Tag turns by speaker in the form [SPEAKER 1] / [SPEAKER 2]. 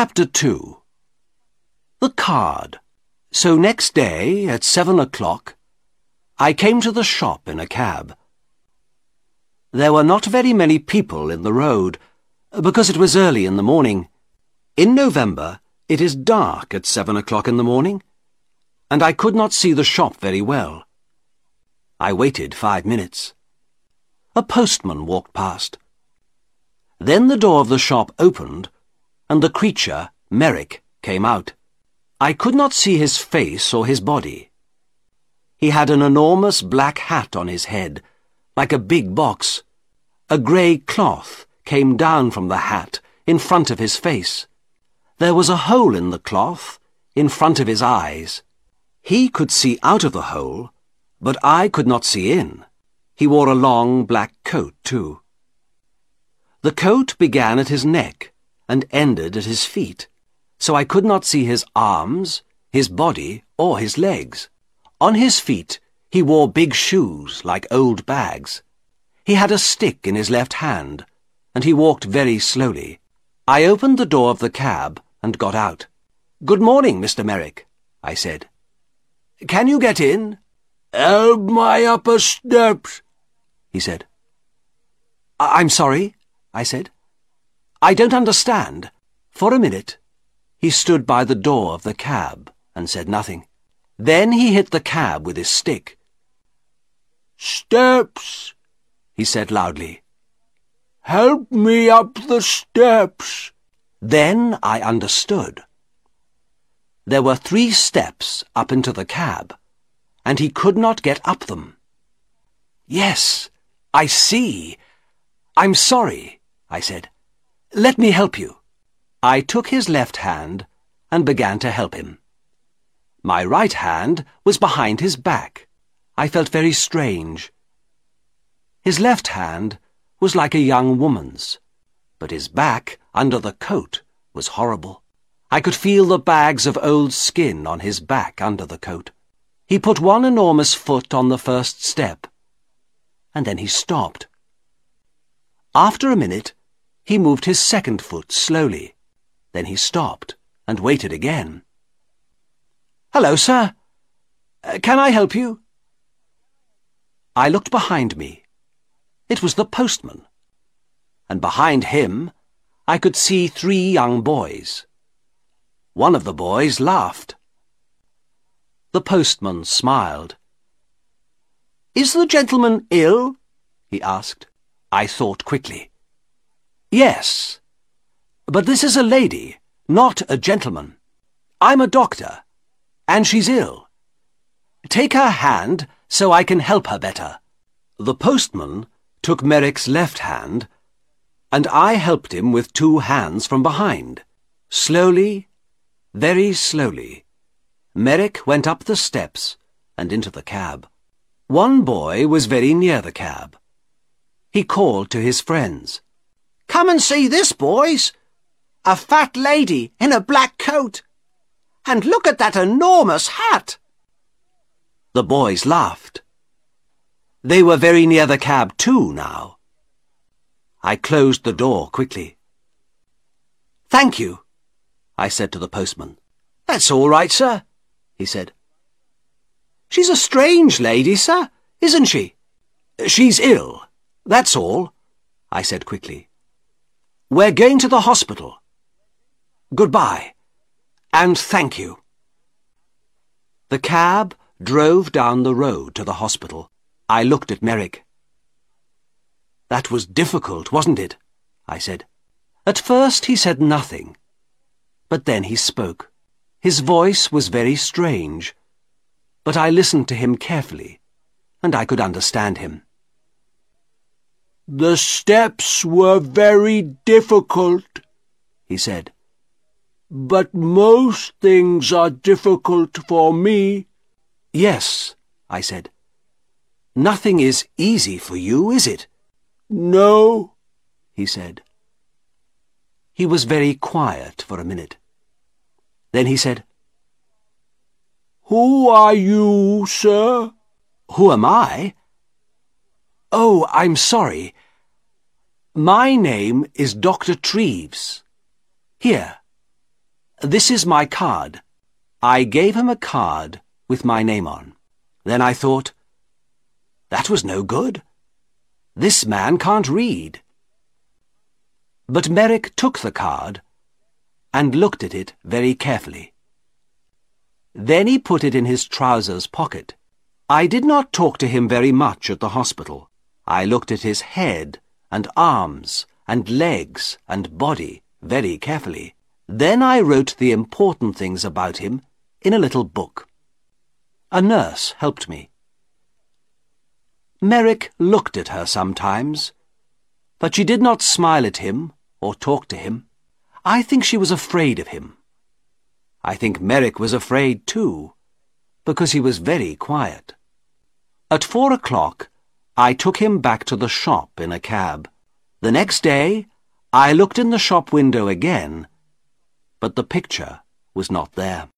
[SPEAKER 1] Chapter 2 The card. So next day, at seven o'clock, I came to the shop in a cab. There were not very many people in the road, because it was early in the morning. In November, it is dark at seven o'clock in the morning, and I could not see the shop very well. I waited five minutes. A postman walked past. Then the door of the shop opened, and the creature, Merrick, came out. I could not see his face or his body. He had an enormous black hat on his head, like a big box. A grey cloth came down from the hat in front of his face. There was a hole in the cloth in front of his eyes. He could see out of the hole, but I could not see in. He wore a long black coat, too. The coat began at his neck and ended at his feet, so I could not see his arms, his body, or his legs. On his feet he wore big shoes like old bags. He had a stick in his left hand, and he walked very slowly. I opened the door of the cab and got out. Good morning, Mr. Merrick, I said. Can you get in?
[SPEAKER 2] Help my upper steps, he said.
[SPEAKER 1] I I'm sorry, I said. I don't understand. For a minute, he stood by the door of the cab and said nothing. Then he hit the cab with his stick.
[SPEAKER 2] Steps, he said loudly. Help me up the steps.
[SPEAKER 1] Then I understood. There were three steps up into the cab, and he could not get up them. Yes, I see. I'm sorry, I said. Let me help you. I took his left hand and began to help him. My right hand was behind his back. I felt very strange. His left hand was like a young woman's, but his back, under the coat, was horrible. I could feel the bags of old skin on his back under the coat. He put one enormous foot on the first step, and then he stopped. After a minute, he moved his second foot slowly. Then he stopped and waited again. Hello, sir. Uh, can I help you? I looked behind me. It was the postman. And behind him, I could see three young boys. One of the boys laughed. The postman smiled. Is the gentleman ill? he asked. I thought quickly. Yes. But this is a lady, not a gentleman. I'm a doctor, and she's ill. Take her hand so I can help her better. The postman took Merrick's left hand, and I helped him with two hands from behind. Slowly, very slowly, Merrick went up the steps and into the cab. One boy was very near the cab. He called to his friends.
[SPEAKER 3] Come and see this, boys. A fat lady in a black coat. And look at that enormous hat.
[SPEAKER 1] The boys laughed. They were very near the cab too now. I closed the door quickly. Thank you, I said to the postman. That's all right, sir, he said. She's a strange lady, sir, isn't she? She's ill, that's all, I said quickly. We're going to the hospital. Goodbye, and thank you. The cab drove down the road to the hospital. I looked at Merrick. That was difficult, wasn't it? I said. At first he said nothing, but then he spoke. His voice was very strange, but I listened to him carefully, and I could understand him.
[SPEAKER 2] The steps were very difficult, he said. But most things are difficult for me.
[SPEAKER 1] Yes, I said. Nothing is easy for you, is it?
[SPEAKER 2] No,
[SPEAKER 1] he said. He was very quiet for a minute. Then he said,
[SPEAKER 2] Who are you, sir?
[SPEAKER 1] Who am I? Oh, I'm sorry. My name is Dr. Treves. Here, This is my card. I gave him a card with my name on. Then I thought, that was no good. This man can't read. But Merrick took the card and looked at it very carefully. Then he put it in his trousers pocket. I did not talk to him very much at the hospital. I looked at his head and arms and legs and body very carefully. Then I wrote the important things about him in a little book. A nurse helped me. Merrick looked at her sometimes, but she did not smile at him or talk to him. I think she was afraid of him. I think Merrick was afraid too, because he was very quiet. At four o'clock, I took him back to the shop in a cab. The next day, I looked in the shop window again, but the picture was not there.